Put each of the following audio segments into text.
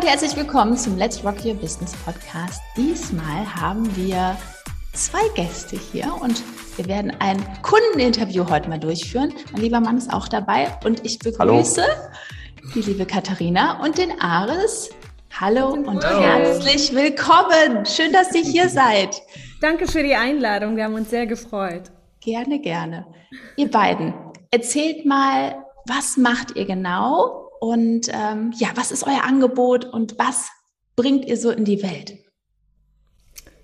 Und herzlich willkommen zum Let's Rock Your Business Podcast. Diesmal haben wir zwei Gäste hier und wir werden ein Kundeninterview heute mal durchführen. Mein lieber Mann ist auch dabei und ich begrüße Hallo. die liebe Katharina und den Ares. Hallo und Hallo. herzlich willkommen. Schön, dass ihr hier seid. Danke für die Einladung. Wir haben uns sehr gefreut. Gerne, gerne. Ihr beiden, erzählt mal, was macht ihr genau und ähm, ja, was ist euer Angebot und was bringt ihr so in die Welt?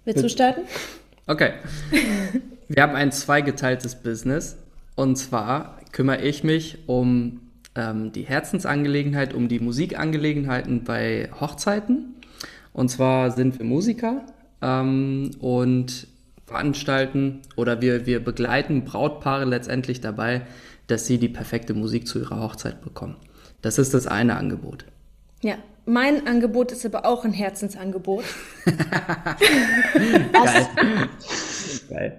Willst du starten? Okay. Wir haben ein zweigeteiltes Business. Und zwar kümmere ich mich um ähm, die Herzensangelegenheit, um die Musikangelegenheiten bei Hochzeiten. Und zwar sind wir Musiker ähm, und veranstalten oder wir, wir begleiten Brautpaare letztendlich dabei, dass sie die perfekte Musik zu ihrer Hochzeit bekommen. Das ist das eine Angebot. Ja, mein Angebot ist aber auch ein Herzensangebot. Geil. Geil.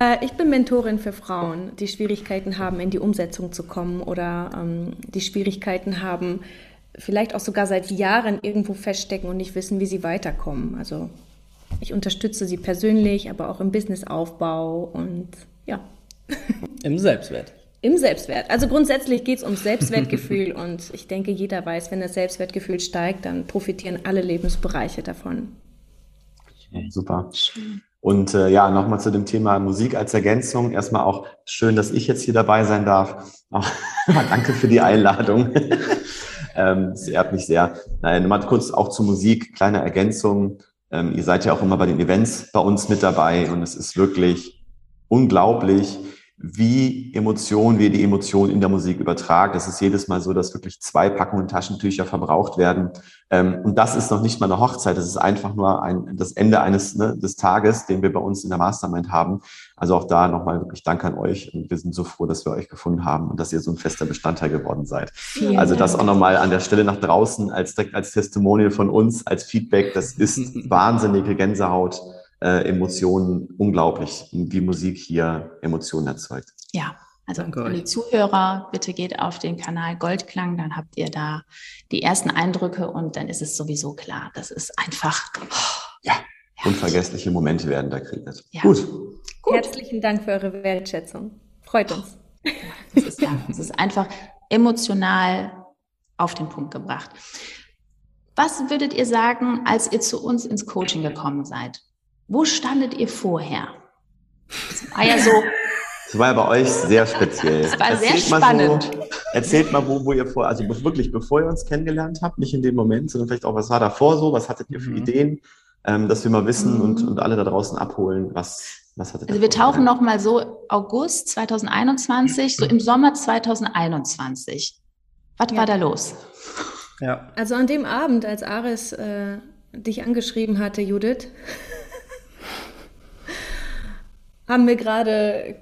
Äh, ich bin Mentorin für Frauen, die Schwierigkeiten haben, in die Umsetzung zu kommen oder ähm, die Schwierigkeiten haben, vielleicht auch sogar seit Jahren irgendwo feststecken und nicht wissen, wie sie weiterkommen. Also ich unterstütze sie persönlich, aber auch im Businessaufbau und ja. Im Selbstwert. Im Selbstwert. Also grundsätzlich geht es ums Selbstwertgefühl und ich denke, jeder weiß, wenn das Selbstwertgefühl steigt, dann profitieren alle Lebensbereiche davon. super. Und äh, ja, nochmal zu dem Thema Musik als Ergänzung. Erstmal auch schön, dass ich jetzt hier dabei sein darf. danke für die Einladung. ähm, das ehrt mich sehr. Nein, mal kurz auch zur Musik, kleine Ergänzung. Ähm, ihr seid ja auch immer bei den Events bei uns mit dabei und es ist wirklich unglaublich, wie Emotionen, wie die Emotionen in der Musik übertragen. Es ist jedes Mal so, dass wirklich zwei Packungen Taschentücher verbraucht werden. Ähm, und das ist noch nicht mal eine Hochzeit. Das ist einfach nur ein, das Ende eines ne, des Tages, den wir bei uns in der Mastermind haben. Also auch da nochmal wirklich Dank an euch. Und wir sind so froh, dass wir euch gefunden haben und dass ihr so ein fester Bestandteil geworden seid. Vielen also das auch nochmal an der Stelle nach draußen als, als Testimonial von uns, als Feedback. Das ist wahnsinnige Gänsehaut äh, Emotionen unglaublich, wie Musik hier Emotionen erzeugt. Ja, also Danke die Zuhörer, bitte geht auf den Kanal Goldklang, dann habt ihr da die ersten Eindrücke und dann ist es sowieso klar. Das ist einfach. Oh, ja, unvergessliche Momente werden da kreiert. Ja. Gut. Gut. Herzlichen Dank für eure Wertschätzung. Freut uns. Das ist, ja, das ist einfach emotional auf den Punkt gebracht. Was würdet ihr sagen, als ihr zu uns ins Coaching gekommen seid? Wo standet ihr vorher? Das war ja so. Das war ja bei euch sehr speziell. Das war erzählt sehr spannend. So, erzählt mal, wo, wo ihr vor, also wirklich bevor ihr uns kennengelernt habt, nicht in dem Moment, sondern vielleicht auch, was war davor so, was hattet ihr für mhm. Ideen, ähm, dass wir mal wissen mhm. und, und alle da draußen abholen, was, was hattet ihr Also wir tauchen noch mal so August 2021, so im Sommer 2021. Was ja. war da los? Ja. Also an dem Abend, als Aris äh, dich angeschrieben hatte, Judith, haben wir gerade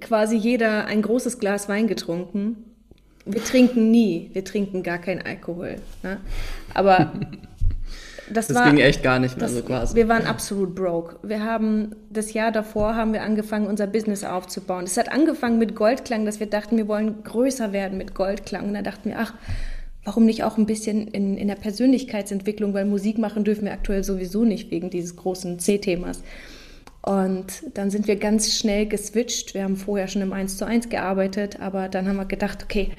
quasi jeder ein großes Glas Wein getrunken. Wir trinken nie, wir trinken gar keinen Alkohol. Ne? Aber das, das war, ging echt gar nicht mehr das, so quasi. Wir waren absolut broke. Wir haben das Jahr davor haben wir angefangen, unser Business aufzubauen. Es hat angefangen mit Goldklang, dass wir dachten, wir wollen größer werden mit Goldklang. Und da dachten wir, ach, warum nicht auch ein bisschen in, in der Persönlichkeitsentwicklung, weil Musik machen dürfen wir aktuell sowieso nicht wegen dieses großen C-Themas. Und dann sind wir ganz schnell geswitcht. Wir haben vorher schon im 1 zu 1 gearbeitet, aber dann haben wir gedacht, okay,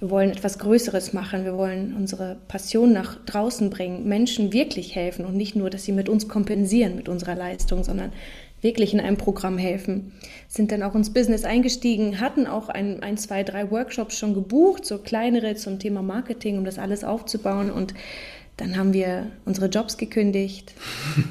wir wollen etwas Größeres machen. Wir wollen unsere Passion nach draußen bringen, Menschen wirklich helfen und nicht nur, dass sie mit uns kompensieren mit unserer Leistung, sondern wirklich in einem Programm helfen. Sind dann auch ins Business eingestiegen, hatten auch ein, ein zwei, drei Workshops schon gebucht, so kleinere zum Thema Marketing, um das alles aufzubauen und dann haben wir unsere Jobs gekündigt.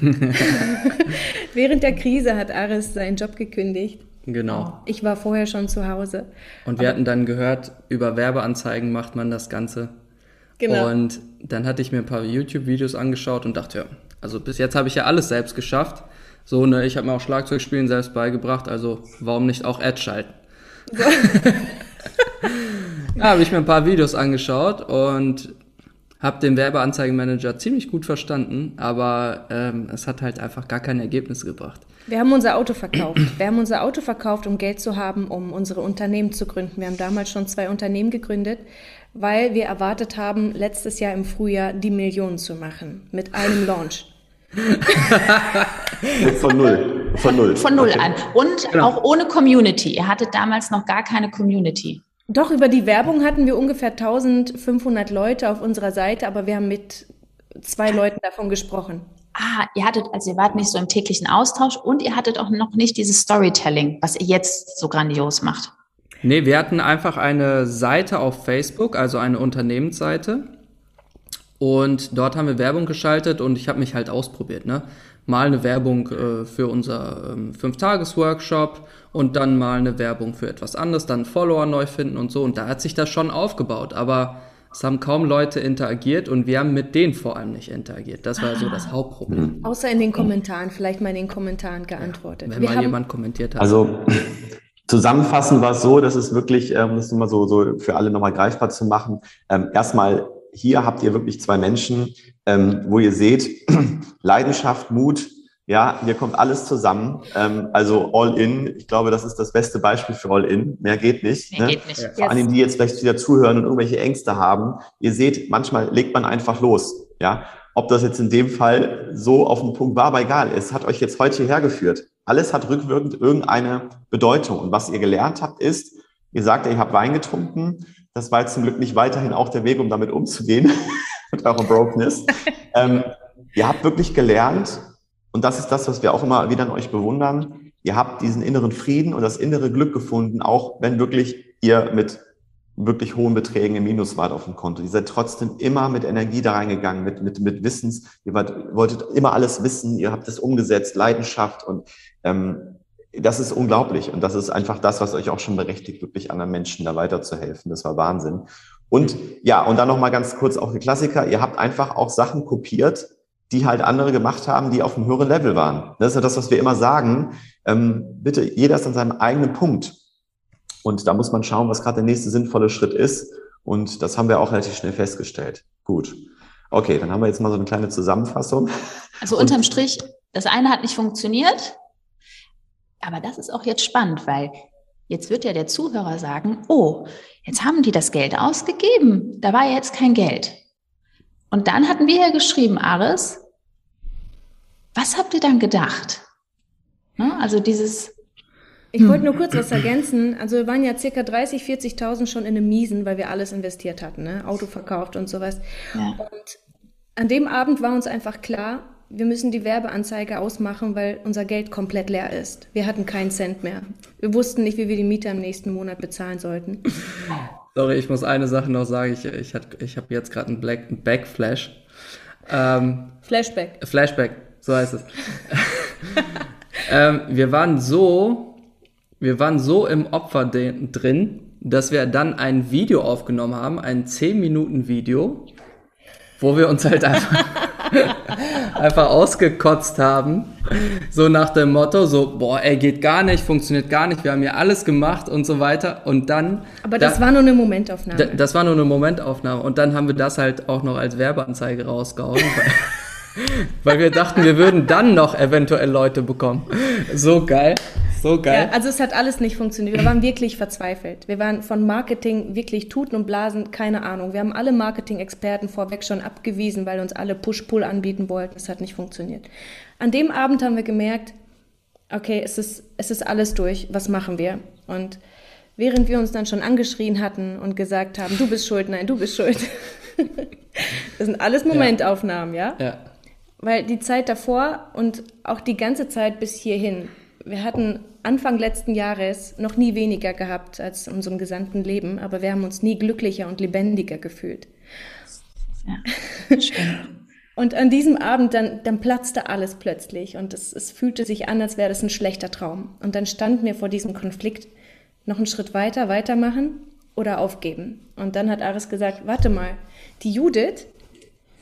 Während der Krise hat Aris seinen Job gekündigt. Genau. Ich war vorher schon zu Hause. Und wir hatten dann gehört, über Werbeanzeigen macht man das Ganze. Genau. Und dann hatte ich mir ein paar YouTube-Videos angeschaut und dachte, ja, also bis jetzt habe ich ja alles selbst geschafft. So, ne, ich habe mir auch Schlagzeugspielen selbst beigebracht, also warum nicht auch Ads schalten? ja, habe ich mir ein paar Videos angeschaut und habe den Werbeanzeigenmanager ziemlich gut verstanden, aber ähm, es hat halt einfach gar keine Ergebnisse gebracht. Wir haben unser Auto verkauft. Wir haben unser Auto verkauft, um Geld zu haben, um unsere Unternehmen zu gründen. Wir haben damals schon zwei Unternehmen gegründet, weil wir erwartet haben, letztes Jahr im Frühjahr die Millionen zu machen mit einem Launch. Von null. Von null. Von null Okay. an. Und Genau. auch ohne Community. Ihr hattet damals noch gar keine Community. Doch, über die Werbung hatten wir ungefähr 1500 Leute auf unserer Seite, aber wir haben mit zwei Leuten davon gesprochen. Ah, ihr hattet, also ihr wart nicht so im täglichen Austausch und ihr hattet auch noch nicht dieses Storytelling, was ihr jetzt so grandios macht. Nee, wir hatten einfach eine Seite auf Facebook, also eine Unternehmensseite. Und dort haben wir Werbung geschaltet und ich habe mich halt ausprobiert. Ne? Mal eine Werbung äh, für unser ähm, Fünf-Tages-Workshop und dann mal eine Werbung für etwas anderes, dann Follower neu finden und so. Und da hat sich das schon aufgebaut. Aber es haben kaum Leute interagiert und wir haben mit denen vor allem nicht interagiert. Das war so das Hauptproblem. Außer in den Kommentaren, vielleicht mal in den Kommentaren geantwortet. Wenn wir mal haben, jemand kommentiert hat. Also zusammenfassend war es so, dass es wirklich, ähm, das mal so, so für alle nochmal greifbar zu machen. Ähm, erstmal, hier habt ihr wirklich zwei Menschen, ähm, wo ihr seht, Leidenschaft, Mut, ja, hier kommt alles zusammen. Ähm, also all in, ich glaube, das ist das beste Beispiel für all in. Mehr geht nicht. Nee, ne? geht nicht. Ja. Vor allem, die jetzt vielleicht wieder zuhören und irgendwelche Ängste haben. Ihr seht, manchmal legt man einfach los. Ja, ob das jetzt in dem Fall so auf den Punkt war, aber egal. Es hat euch jetzt heute hierher geführt. Alles hat rückwirkend irgendeine Bedeutung. Und was ihr gelernt habt, ist, ihr sagt, ihr habt Wein getrunken. Das war jetzt zum Glück nicht weiterhin auch der Weg, um damit umzugehen, mit eurer Brokenness. ähm, ihr habt wirklich gelernt, und das ist das, was wir auch immer wieder an euch bewundern. Ihr habt diesen inneren Frieden und das innere Glück gefunden, auch wenn wirklich ihr mit wirklich hohen Beträgen im Minus wart auf dem Konto. Ihr seid trotzdem immer mit Energie da reingegangen, mit, mit, mit Wissens. Ihr wart, wolltet immer alles wissen, ihr habt es umgesetzt, Leidenschaft und ähm, das ist unglaublich. Und das ist einfach das, was euch auch schon berechtigt, wirklich anderen Menschen da weiterzuhelfen. Das war Wahnsinn. Und ja, und dann nochmal ganz kurz auch die Klassiker. Ihr habt einfach auch Sachen kopiert, die halt andere gemacht haben, die auf einem höheren Level waren. Das ist ja das, was wir immer sagen. Ähm, bitte, jeder ist an seinem eigenen Punkt. Und da muss man schauen, was gerade der nächste sinnvolle Schritt ist. Und das haben wir auch relativ schnell festgestellt. Gut. Okay, dann haben wir jetzt mal so eine kleine Zusammenfassung. Also unterm Strich, das eine hat nicht funktioniert, aber das ist auch jetzt spannend, weil jetzt wird ja der Zuhörer sagen, oh, jetzt haben die das Geld ausgegeben, da war ja jetzt kein Geld. Und dann hatten wir ja geschrieben, Aris, was habt ihr dann gedacht? Ne? Also dieses, Ich wollte nur kurz was ergänzen. Also wir waren ja circa 30, 40.000 schon in einem Miesen, weil wir alles investiert hatten, ne? Auto verkauft und sowas. ja, Und an dem Abend war uns einfach klar, wir müssen die Werbeanzeige ausmachen, weil unser Geld komplett leer ist. Wir hatten keinen Cent mehr. Wir wussten nicht, wie wir die Miete im nächsten Monat bezahlen sollten. Sorry, ich muss eine Sache noch sagen. Ich, ich, hat- ich habe jetzt gerade einen, Black- einen Backflash. Ähm, Flashback. Flashback, so heißt es. ähm, wir waren so, wir waren so im Opfer drin, dass wir dann ein Video aufgenommen haben, ein 10 Minuten Video, wo wir uns halt einfach, einfach ausgekotzt haben. So nach dem Motto, so, boah, ey, geht gar nicht, funktioniert gar nicht, wir haben ja alles gemacht und so weiter. Und dann. Aber das da- war nur eine Momentaufnahme. da, das war nur eine Momentaufnahme und dann haben wir das halt auch noch als Werbeanzeige rausgehauen, weil, weil wir dachten, wir würden dann noch eventuell Leute bekommen. So geil, so geil. Ja, also es hat alles nicht funktioniert. Wir waren wirklich verzweifelt. Wir waren von Marketing wirklich Tuten und Blasen, keine Ahnung. Wir haben alle Marketing-Experten vorweg schon abgewiesen, weil uns alle Push-Pull anbieten wollten. Es hat nicht funktioniert. An dem Abend haben wir gemerkt, okay, es ist, es ist alles durch, was machen wir? Und während wir uns dann schon angeschrien hatten und gesagt haben, du bist schuld, nein, du bist schuld. das sind alles Momentaufnahmen, ja? ja. Weil die Zeit davor und auch die ganze Zeit bis hierhin, wir hatten Anfang letzten Jahres noch nie weniger gehabt als in unserem gesamten Leben, aber wir haben uns nie glücklicher und lebendiger gefühlt. ja, schön. Und an diesem Abend, dann, dann platzte alles plötzlich und es, es fühlte sich an, als wäre das ein schlechter Traum. Und dann standen wir vor diesem Konflikt, noch einen Schritt weiter, weitermachen oder aufgeben. Und dann hat Aris gesagt, warte mal, die Judith,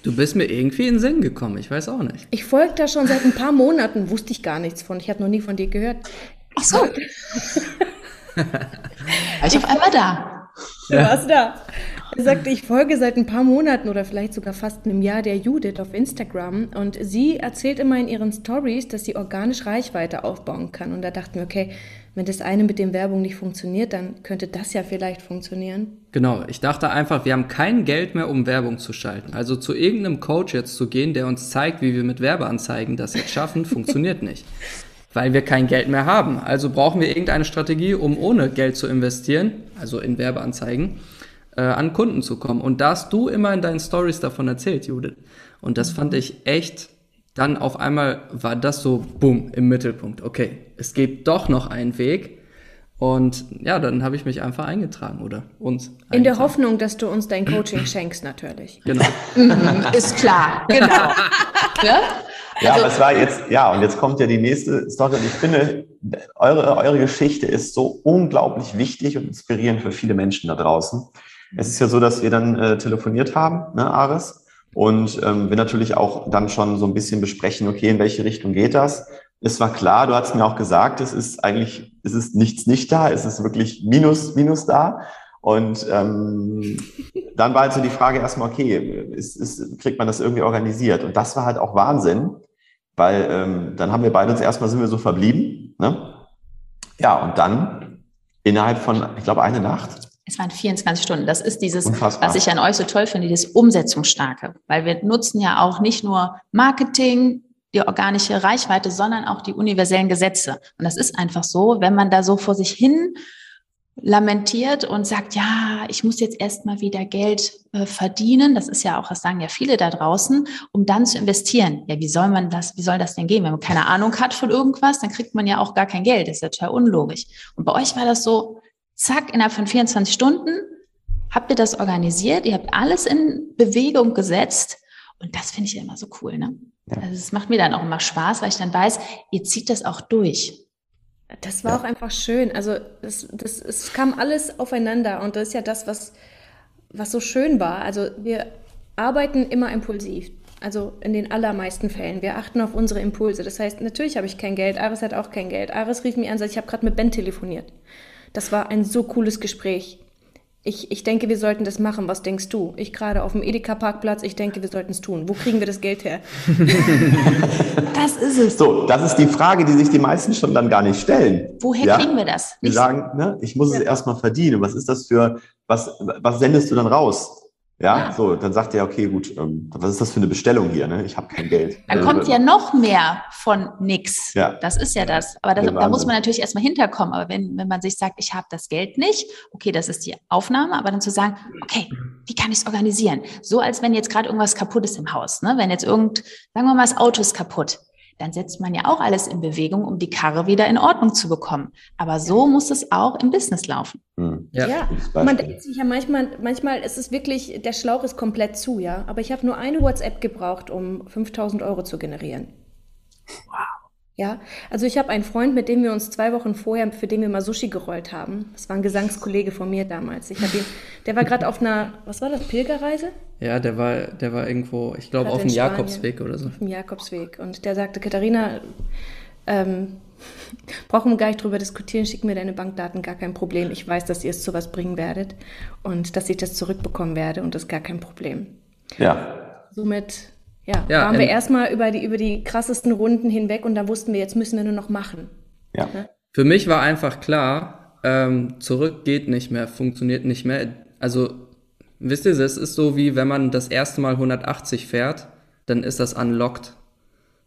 Du bist mir irgendwie in den Sinn gekommen, ich weiß auch nicht. ich folge da schon seit ein paar Monaten, wusste ich gar nichts von, ich habe noch nie von dir gehört. Ach so. War ich auf einmal da. Du warst da. Er sagte, ich folge seit ein paar Monaten oder vielleicht sogar fast einem Jahr der Judith auf Instagram und sie erzählt immer in ihren Stories, dass sie organisch Reichweite aufbauen kann. Und da dachten wir, okay, wenn das eine mit dem Werbung nicht funktioniert, dann könnte das ja vielleicht funktionieren. Genau, ich dachte einfach, wir haben kein Geld mehr, um Werbung zu schalten. Also zu irgendeinem Coach jetzt zu gehen, der uns zeigt, wie wir mit Werbeanzeigen das jetzt schaffen, funktioniert nicht. Weil wir kein Geld mehr haben. Also brauchen wir irgendeine Strategie, um ohne Geld zu investieren, also in Werbeanzeigen, äh, an Kunden zu kommen. Und da hast du immer in deinen Stories davon erzählt, Judith. Und das fand ich echt, dann auf einmal war das so, boom, im Mittelpunkt. Okay, es gibt doch noch einen Weg. Und ja, dann habe ich mich einfach eingetragen, oder uns. In der eingetragen. Hoffnung, dass du uns dein Coaching schenkst, natürlich. Genau. Mhm, ist klar, genau. ne? Ja, aber es war jetzt, ja, und jetzt kommt ja die nächste Story. Und ich finde, eure, eure Geschichte ist so unglaublich wichtig und inspirierend für viele Menschen da draußen. Es ist ja so, dass wir dann äh, telefoniert haben, ne, Aris? Und ähm, wir natürlich auch dann schon so ein bisschen besprechen, okay, in welche Richtung geht das? Es war klar, du hast mir auch gesagt, es ist eigentlich, es ist nichts nicht da, es ist wirklich Minus, Minus da. Und ähm, dann war also die Frage erstmal, okay, ist, ist, kriegt man das irgendwie organisiert? Und das war halt auch Wahnsinn, weil ähm, dann haben wir beide uns erstmal sind wir so verblieben. Ne? Ja, und dann innerhalb von, ich glaube, eine Nacht. Es waren 24 Stunden. Das ist dieses, Unfassbar. was ich an euch so toll finde, dieses Umsetzungsstarke. Weil wir nutzen ja auch nicht nur Marketing, die organische Reichweite, sondern auch die universellen Gesetze. Und das ist einfach so, wenn man da so vor sich hin lamentiert und sagt, ja, ich muss jetzt erstmal wieder Geld äh, verdienen. Das ist ja auch, das sagen ja viele da draußen, um dann zu investieren. Ja, wie soll man das, wie soll das denn gehen? Wenn man keine Ahnung hat von irgendwas, dann kriegt man ja auch gar kein Geld. Das ist ja total unlogisch. Und bei euch war das so, zack, innerhalb von 24 Stunden habt ihr das organisiert, ihr habt alles in Bewegung gesetzt. Und das finde ich ja immer so cool, ne? Ja. Also es macht mir dann auch immer Spaß, weil ich dann weiß, ihr zieht das auch durch. Das war auch einfach schön. Also das, das, es kam alles aufeinander und das ist ja das, was, was so schön war. Also wir arbeiten immer impulsiv. Also in den allermeisten Fällen. Wir achten auf unsere Impulse. Das heißt, natürlich habe ich kein Geld. Aris hat auch kein Geld. Aris rief mich an und sagte, ich habe gerade mit Ben telefoniert. Das war ein so cooles Gespräch. Ich, ich denke, wir sollten das machen. Was denkst du? Ich gerade auf dem Edeka-Parkplatz. Ich denke, wir sollten es tun. Wo kriegen wir das Geld her? Das ist es. So, das ist die Frage, die sich die meisten schon dann gar nicht stellen. Woher Ja? kriegen wir das? Wir sagen, ne, ich muss es erstmal verdienen. Was ist das für, was, was sendest du dann raus? Ja, so, dann sagt er, okay, gut, ähm, was ist das für eine Bestellung hier? Ne? Ich habe kein Geld. Dann Äh, kommt ja noch mehr von nix. Ja. Das ist ja das. Aber das, da muss Wahnsinn. man natürlich erstmal hinterkommen. Aber wenn, wenn man sich sagt, ich habe das Geld nicht, okay, das ist die Aufnahme, aber dann zu sagen, okay, wie kann ich es organisieren? So als wenn jetzt gerade irgendwas kaputt ist im Haus. Ne? Wenn jetzt irgend, sagen wir mal, das Auto ist kaputt. Dann setzt man ja auch alles in Bewegung, um die Karre wieder in Ordnung zu bekommen. Aber so muss es auch im Business laufen. Hm, Ja. Ja, man denkt sich ja manchmal, manchmal ist es wirklich, der Schlauch ist komplett zu, ja. Aber ich habe nur eine WhatsApp gebraucht, um 5000 Euro zu generieren. Ja, also ich habe einen Freund, mit dem wir uns zwei Wochen vorher, für den wir mal Sushi gerollt haben. Das war ein Gesangskollege von mir damals. Ich habe ihn, der war gerade auf einer, was war das, Pilgerreise? Ja, der war, der war irgendwo, ich glaube, auf dem. Jakobsweg oder so. Auf dem Jakobsweg. Und der sagte, Katharina, ähm, brauchen wir gar nicht drüber diskutieren, schick mir deine Bankdaten, gar kein Problem. Ich weiß, dass ihr es zu was bringen werdet und dass ich das zurückbekommen werde und das ist gar kein Problem. Ja, Somit ja, Ja, waren wir ähm, erstmal über die, über die krassesten Runden hinweg und da wussten wir, jetzt müssen wir nur noch machen. ja. Für mich war einfach klar, ähm, zurück geht nicht mehr, funktioniert nicht mehr. Also, wisst ihr, es ist so wie wenn man das erste Mal 180 fährt, dann ist das unlocked.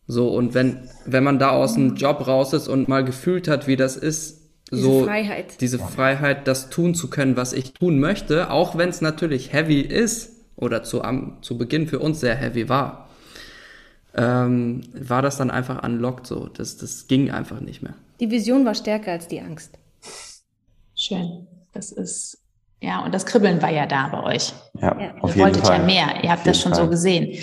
So, und wenn, wenn man da aus dem Job raus ist und mal gefühlt hat, wie das ist, Diese so Freiheit. diese Freiheit, das tun zu können, was ich tun möchte, auch wenn es natürlich heavy ist oder zu, am, zu Beginn für uns sehr heavy war, ähm, war das dann einfach unlocked so. Das, das ging einfach nicht mehr. Die Vision war stärker als die Angst. Schön. Das ist, ja, und das Kribbeln war ja da bei euch. Ja, Ja. auf Ihr jeden wolltet Fall. ja mehr. Ihr habt Auf das schon Fall. so gesehen.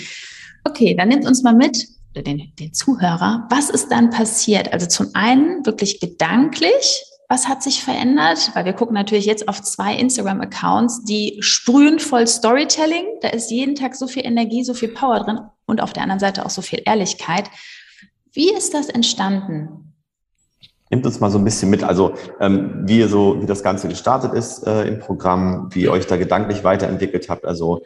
Okay, dann nimmt uns mal mit, den, den Zuhörer, was ist dann passiert? Also zum einen wirklich gedanklich, was hat sich verändert? Weil wir gucken natürlich jetzt auf zwei Instagram-Accounts, die sprühen voll Storytelling. Da ist jeden Tag so viel Energie, so viel Power drin und auf der anderen Seite auch so viel Ehrlichkeit. Wie ist das entstanden? Nehmt uns mal so ein bisschen mit, also ähm, wie so, wie das Ganze gestartet ist äh, im Programm, wie ihr euch da gedanklich weiterentwickelt habt. Also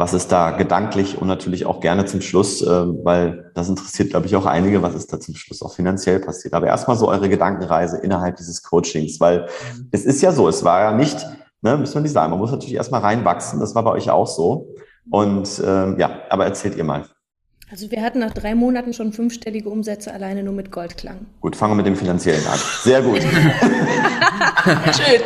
was ist da gedanklich und natürlich auch gerne zum Schluss, äh, weil das interessiert, glaube ich, auch einige, was ist da zum Schluss auch finanziell passiert. Aber erstmal so eure Gedankenreise innerhalb dieses Coachings, weil mhm. es ist ja so, es war ja nicht, ne, müssen wir nicht sagen, man muss natürlich erstmal reinwachsen, das war bei euch auch so. Und ähm, ja, aber erzählt ihr mal. Also wir hatten nach drei Monaten schon fünfstellige Umsätze alleine nur mit Goldklang. Gut, fangen wir mit dem finanziellen an. Sehr gut. Schön.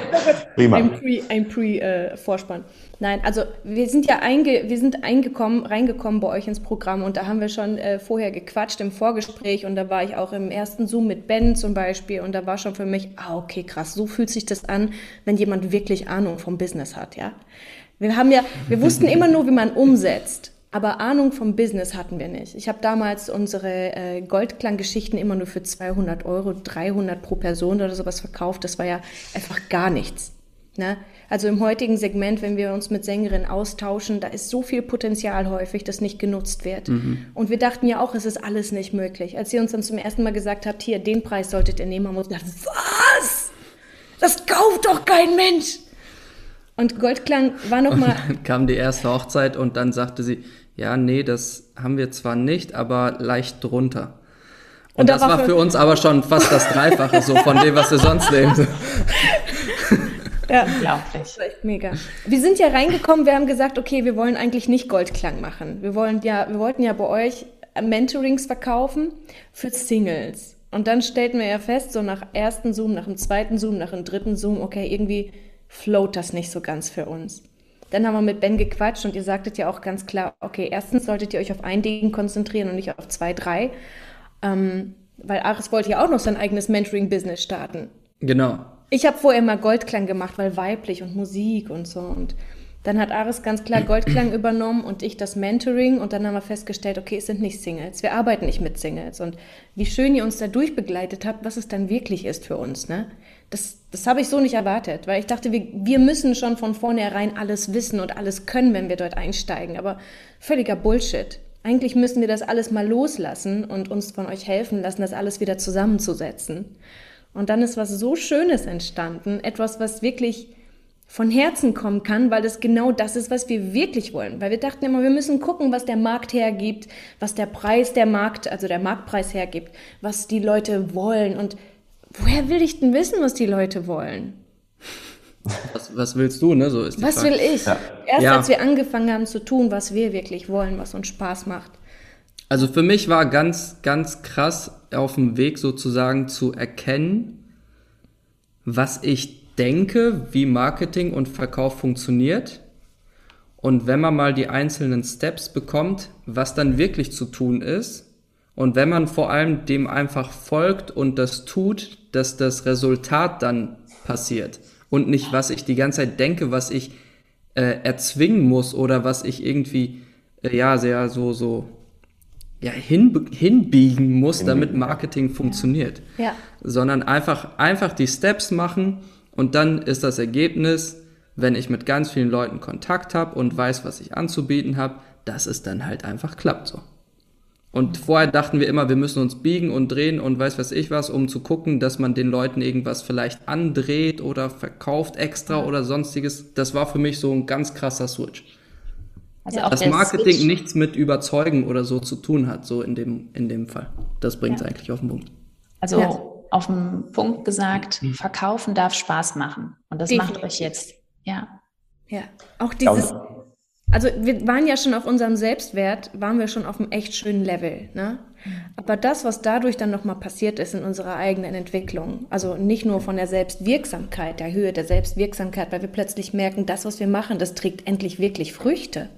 Prima. Ein Pre-Vorspann. Pre, äh, Nein, also wir sind ja einge, wir sind eingekommen, reingekommen bei euch ins Programm und da haben wir schon äh, vorher gequatscht im Vorgespräch und da war ich auch im ersten Zoom mit Ben zum Beispiel und da war schon für mich, ah okay, krass, so fühlt sich das an, wenn jemand wirklich Ahnung vom Business hat, ja. Wir haben ja, wir wussten immer nur, wie man umsetzt. Aber Ahnung vom Business hatten wir nicht. Ich habe damals unsere äh, Goldklang-Geschichten immer nur für 200 Euro, 300 pro Person oder sowas verkauft. Das war ja einfach gar nichts. Ne? Also im heutigen Segment, wenn wir uns mit Sängerinnen austauschen, da ist so viel Potenzial häufig, das nicht genutzt wird. Mhm. Und wir dachten ja auch, es ist alles nicht möglich. Als ihr uns dann zum ersten Mal gesagt habt, hier, den Preis solltet ihr nehmen, haben wir uns gedacht, was? Das kauft doch kein Mensch! Und Goldklang war nochmal. Dann kam die erste Hochzeit und dann sagte sie, ja, nee, das haben wir zwar nicht, aber leicht drunter. Und, und das war für uns aber schon fast das Dreifache so von dem, was wir sonst nehmen. Ja, unglaublich. Echt mega. Wir sind ja reingekommen, wir haben gesagt, okay, wir wollen eigentlich nicht Goldklang machen. Wir wollen ja, wir wollten ja bei euch Mentorings verkaufen für Singles. Und dann stellten wir ja fest, so nach ersten Zoom, nach dem zweiten Zoom, nach dem dritten Zoom, okay, irgendwie float das nicht so ganz für uns. Dann haben wir mit Ben gequatscht und ihr sagtet ja auch ganz klar, okay, erstens solltet ihr euch auf ein Ding konzentrieren und nicht auf zwei, drei. Ähm, weil Aris wollte ja auch noch sein eigenes Mentoring-Business starten. Genau. Ich habe vorher mal Goldklang gemacht, weil weiblich und Musik und so. Und dann hat Aris ganz klar Goldklang übernommen und ich das Mentoring. Und dann haben wir festgestellt, okay, es sind nicht Singles. Wir arbeiten nicht mit Singles. Und wie schön ihr uns da durchbegleitet habt, was es dann wirklich ist für uns. Ne? Das, das habe ich so nicht erwartet, weil ich dachte, wir, wir müssen schon von vornherein alles wissen und alles können, wenn wir dort einsteigen. Aber völliger Bullshit. Eigentlich müssen wir das alles mal loslassen und uns von euch helfen lassen, das alles wieder zusammenzusetzen. Und dann ist was so Schönes entstanden, etwas, was wirklich von Herzen kommen kann, weil das genau das ist, was wir wirklich wollen. Weil wir dachten immer, wir müssen gucken, was der Markt hergibt, was der Preis der Markt, also der Marktpreis hergibt, was die Leute wollen. Und woher will ich denn wissen, was die Leute wollen? Was, was willst du, ne? So ist was Frage. will ich? Ja. Erst ja. als wir angefangen haben zu tun, was wir wirklich wollen, was uns Spaß macht. Also für mich war ganz, ganz krass auf dem Weg sozusagen zu erkennen, was ich denke, wie Marketing und Verkauf funktioniert. Und wenn man mal die einzelnen Steps bekommt, was dann wirklich zu tun ist, und wenn man vor allem dem einfach folgt und das tut, dass das Resultat dann passiert und nicht, was ich die ganze Zeit denke, was ich äh, erzwingen muss oder was ich irgendwie, äh, ja, sehr so, so, ja, hin, hinbiegen muss, damit Marketing funktioniert. Ja. Sondern einfach, einfach die Steps machen und dann ist das Ergebnis, wenn ich mit ganz vielen Leuten Kontakt habe und weiß, was ich anzubieten habe, dass es dann halt einfach klappt so. Und vorher dachten wir immer, wir müssen uns biegen und drehen und weiß was ich was, um zu gucken, dass man den Leuten irgendwas vielleicht andreht oder verkauft extra oder sonstiges. Das war für mich so ein ganz krasser Switch. Also auch dass Marketing Switch. nichts mit Überzeugen oder so zu tun hat, so in dem, in dem Fall. Das bringt es ja. eigentlich auf den Punkt. Also ja. auf den Punkt gesagt, mhm. verkaufen darf Spaß machen. Und das Definitiv. macht euch jetzt. Ja. Ja. Auch dieses, also wir waren ja schon auf unserem Selbstwert, waren wir schon auf einem echt schönen Level. Ne? Aber das, was dadurch dann nochmal passiert ist in unserer eigenen Entwicklung, also nicht nur von der Selbstwirksamkeit, der Höhe der Selbstwirksamkeit, weil wir plötzlich merken, das, was wir machen, das trägt endlich wirklich Früchte.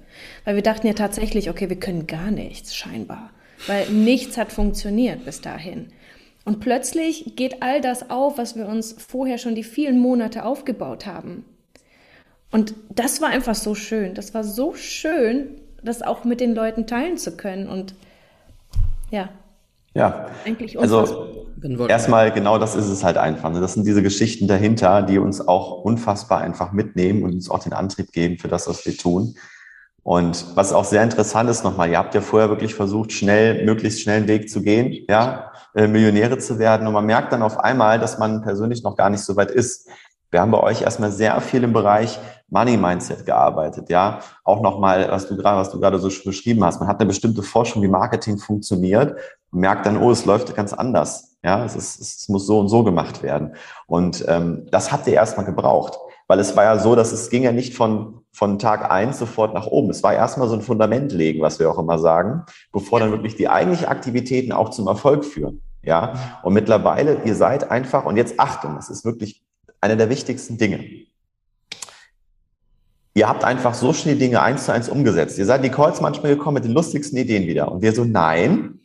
Weil wir dachten ja tatsächlich, okay, wir können gar nichts, scheinbar. Weil nichts hat funktioniert bis dahin. Und plötzlich geht all das auf, was wir uns vorher schon die vielen Monate aufgebaut haben. Und das war einfach so schön. Das war so schön, das auch mit den Leuten teilen zu können. Und ja, ja, eigentlich unfassbar. Also erstmal genau das ist es halt einfach. Ne? Das sind diese Geschichten dahinter, die uns auch unfassbar einfach mitnehmen und uns auch den Antrieb geben für das, was wir tun. Und was auch sehr interessant ist nochmal, ihr habt ja vorher wirklich versucht, schnell, möglichst schnell einen Weg zu gehen, ja, äh, Millionäre zu werden. Und man merkt dann auf einmal, dass man persönlich noch gar nicht so weit ist. Wir haben bei euch erstmal sehr viel im Bereich Money Mindset gearbeitet, ja. Auch nochmal, was du gerade, was du gerade so beschrieben hast. Man hat eine bestimmte Forschung, wie Marketing funktioniert merkt dann, oh, es läuft ganz anders. Ja, es, ist, es muss so und so gemacht werden. Und ähm, das habt ihr erstmal gebraucht. Weil es war ja so, dass es ging ja nicht von, von Tag eins sofort nach oben. Es war erstmal so ein Fundament legen, was wir auch immer sagen, bevor dann wirklich die eigentlichen Aktivitäten auch zum Erfolg führen. Ja, und mittlerweile, ihr seid einfach, und jetzt Achtung, das ist wirklich eine der wichtigsten Dinge. Ihr habt einfach so schnell Dinge eins zu eins umgesetzt. Ihr seid in die Calls manchmal gekommen mit den lustigsten Ideen wieder. Und wir so, nein,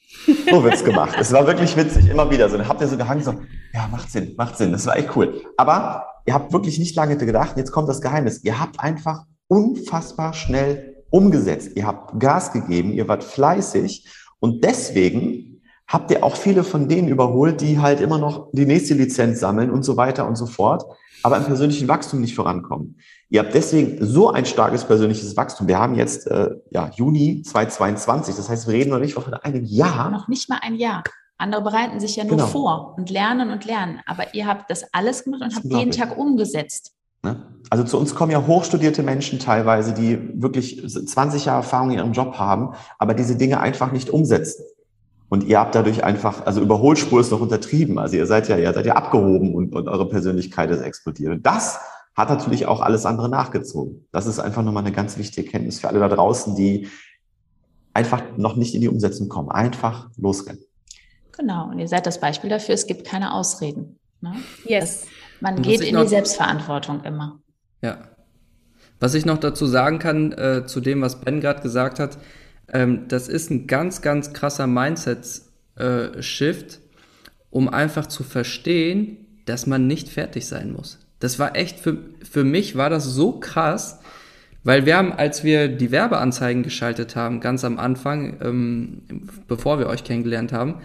so wird's gemacht. Es war wirklich witzig, immer wieder so. Dann habt ihr so gehangen, so, ja, macht Sinn, macht Sinn. Das war echt cool. Aber ihr habt wirklich nicht lange gedacht, jetzt kommt das Geheimnis. Ihr habt einfach unfassbar schnell umgesetzt. Ihr habt Gas gegeben, ihr wart fleißig und deswegen habt ihr auch viele von denen überholt, die halt immer noch die nächste Lizenz sammeln und so weiter und so fort, aber im persönlichen Wachstum nicht vorankommen. Ihr habt deswegen so ein starkes persönliches Wachstum. Wir haben jetzt äh, ja, Juni 2022, das heißt, wir reden noch nicht von einem Jahr. Noch nicht mal ein Jahr. Andere bereiten sich ja nur genau. vor und lernen und lernen. Aber ihr habt das alles gemacht und habt jeden Tag umgesetzt. Ne? Also zu uns kommen ja hochstudierte Menschen teilweise, die wirklich 20 Jahre Erfahrung in ihrem Job haben, aber diese Dinge einfach nicht umsetzen. Und ihr habt dadurch einfach, also Überholspur ist noch untertrieben. Also ihr seid ja, ihr seid ja abgehoben und, und eure Persönlichkeit ist explodiert. Und das hat natürlich auch alles andere nachgezogen. Das ist einfach nochmal eine ganz wichtige Kenntnis für alle da draußen, die einfach noch nicht in die Umsetzung kommen. Einfach losrennen. Genau, und ihr seid das Beispiel dafür, es gibt keine Ausreden. Ne? Yes. Das, man geht in die Selbstverantwortung immer. Ja. Was ich noch dazu sagen kann, äh, zu dem, was Ben gerade gesagt hat, ähm, das ist ein ganz, ganz krasser Mindset-Shift, äh, um einfach zu verstehen, dass man nicht fertig sein muss. Das war echt, für, für mich war das so krass, weil wir haben, als wir die Werbeanzeigen geschaltet haben, ganz am Anfang, ähm, bevor wir euch kennengelernt haben,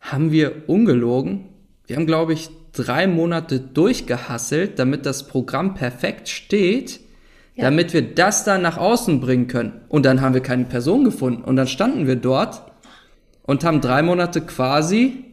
haben wir ungelogen, wir haben, glaube ich, drei Monate durchgehasselt, damit das Programm perfekt steht, ja. damit wir das dann nach außen bringen können. Und dann haben wir keine Person gefunden. Und dann standen wir dort und haben drei Monate quasi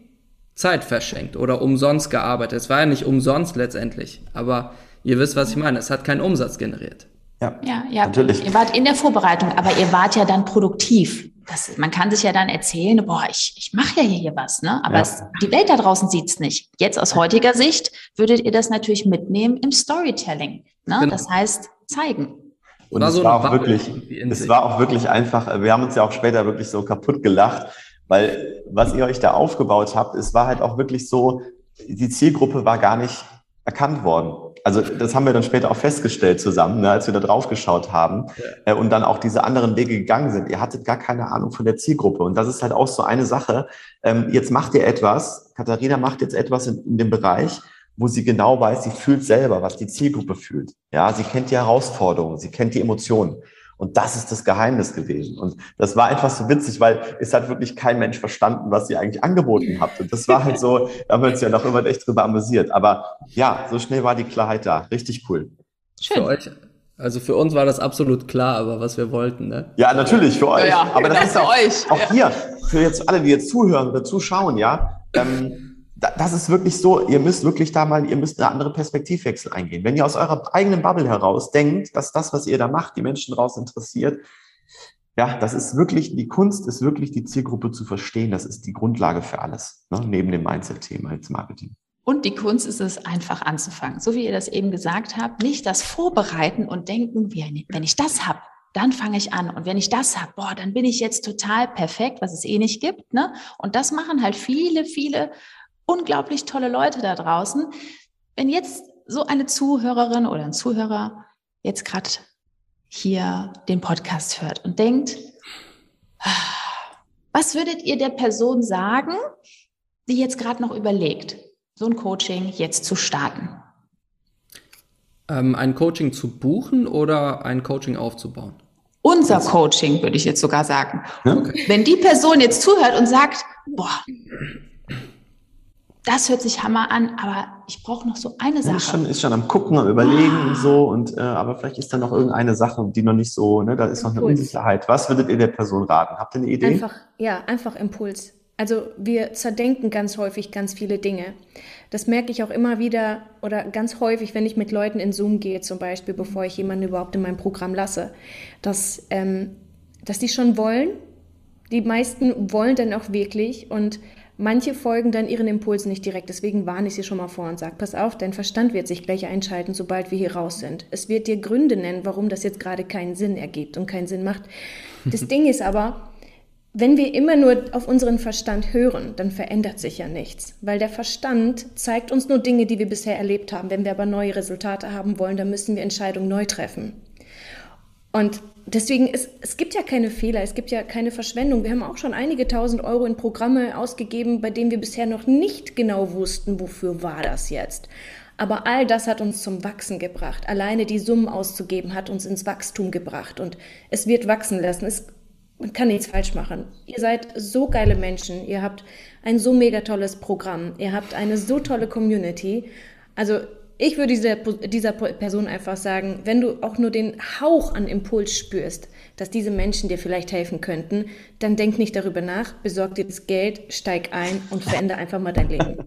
Zeit verschenkt oder umsonst gearbeitet. Es war ja nicht umsonst letztendlich, aber ihr wisst, was ich meine. Es hat keinen Umsatz generiert. Ja, ja, ja, natürlich. Ihr wart in der Vorbereitung, aber ihr wart ja dann produktiv das, man kann sich ja dann erzählen, boah, ich, ich mache ja hier was, ne? Aber ja. es, die Welt da draußen sieht's nicht. Jetzt aus heutiger Sicht würdet ihr das natürlich mitnehmen im Storytelling. Ne? Genau. Das heißt, zeigen. Und es war auch wirklich, es war auch wirklich einfach, wir haben uns ja auch später wirklich so kaputt gelacht, weil was ihr euch da aufgebaut habt, es war halt auch wirklich so, die Zielgruppe war gar nicht erkannt worden also das haben wir dann später auch festgestellt zusammen, ne, als wir da drauf geschaut haben ja. äh, und dann auch diese anderen Wege gegangen sind. Ihr hattet gar keine Ahnung von der Zielgruppe und das ist halt auch so eine Sache. Ähm, jetzt macht ihr etwas, Katharina macht jetzt etwas in, in dem Bereich, wo sie genau weiß, sie fühlt selber, was die Zielgruppe fühlt. Ja, sie kennt die Herausforderungen, sie kennt die Emotionen. Und das ist das Geheimnis gewesen. Und das war einfach so witzig, weil es hat wirklich kein Mensch verstanden, was sie eigentlich angeboten habt. Und das war halt so, da haben wir uns ja noch immer echt drüber amüsiert. Aber ja, so schnell war die Klarheit da. Richtig cool. Schön. Für euch, also für uns war das absolut klar, aber was wir wollten, ne? Ja, natürlich, für euch. Ja, ja, aber das ist auch, euch. auch hier, für jetzt alle, die jetzt zuhören oder zuschauen, ja. Ähm, das ist wirklich so, ihr müsst wirklich da mal, ihr müsst eine andere Perspektivwechsel eingehen. Wenn ihr aus eurer eigenen Bubble heraus denkt, dass das, was ihr da macht, die Menschen raus interessiert, ja, das ist wirklich, die Kunst ist wirklich die Zielgruppe zu verstehen. Das ist die Grundlage für alles, ne? neben dem Mindset-Thema jetzt Marketing. Und die Kunst ist es, einfach anzufangen. So wie ihr das eben gesagt habt, nicht das Vorbereiten und denken, wenn ich das habe, dann fange ich an. Und wenn ich das habe, boah, dann bin ich jetzt total perfekt, was es eh nicht gibt. Ne? Und das machen halt viele, viele unglaublich tolle Leute da draußen. Wenn jetzt so eine Zuhörerin oder ein Zuhörer jetzt gerade hier den Podcast hört und denkt, was würdet ihr der Person sagen, die jetzt gerade noch überlegt, so ein Coaching jetzt zu starten? Ähm, ein Coaching zu buchen oder ein Coaching aufzubauen? unser Coaching, würde ich jetzt sogar sagen. Okay. Wenn die Person jetzt zuhört und sagt, boah, das hört sich Hammer an, aber ich brauche noch so eine Sache. Ja, ist, schon, ist schon am Gucken, am Überlegen ah. und so, und äh, aber vielleicht ist da noch irgendeine Sache, die noch nicht so, ne, da ist noch eine Unsicherheit. Was würdet ihr der Person raten? Habt ihr eine Idee? Einfach, ja, einfach Impuls. Also wir zerdenken ganz häufig ganz viele Dinge. Das merke ich auch immer wieder oder ganz häufig, wenn ich mit Leuten in Zoom gehe, zum Beispiel, bevor ich jemanden überhaupt in mein Programm lasse, dass, ähm, dass die schon wollen. Die meisten wollen dann auch wirklich und Manche folgen dann ihren Impulsen nicht direkt, deswegen warne ich sie schon mal vor und sage, pass auf, dein Verstand wird sich gleich einschalten, sobald wir hier raus sind. Es wird dir Gründe nennen, warum das jetzt gerade keinen Sinn ergibt und keinen Sinn macht. Das Ding ist aber, wenn wir immer nur auf unseren Verstand hören, dann verändert sich ja nichts, weil der Verstand zeigt uns nur Dinge, die wir bisher erlebt haben. Wenn wir aber neue Resultate haben wollen, dann müssen wir Entscheidungen neu treffen. Und deswegen, es, es gibt ja keine Fehler, es gibt ja keine Verschwendung. Wir haben auch schon einige tausend Euro in Programme ausgegeben, bei denen wir bisher noch nicht genau wussten, wofür war das jetzt. Aber all das hat uns zum Wachsen gebracht. Alleine die Summen auszugeben hat uns ins Wachstum gebracht und es wird wachsen lassen. Es, man kann nichts falsch machen. Ihr seid so geile Menschen. Ihr habt ein so mega tolles Programm. Ihr habt eine so tolle Community. Also ich würde dieser, dieser Person einfach sagen, wenn du auch nur den Hauch an Impuls spürst, dass diese Menschen dir vielleicht helfen könnten, dann denk nicht darüber nach, besorg dir das Geld, steig ein und verändere einfach mal dein Leben.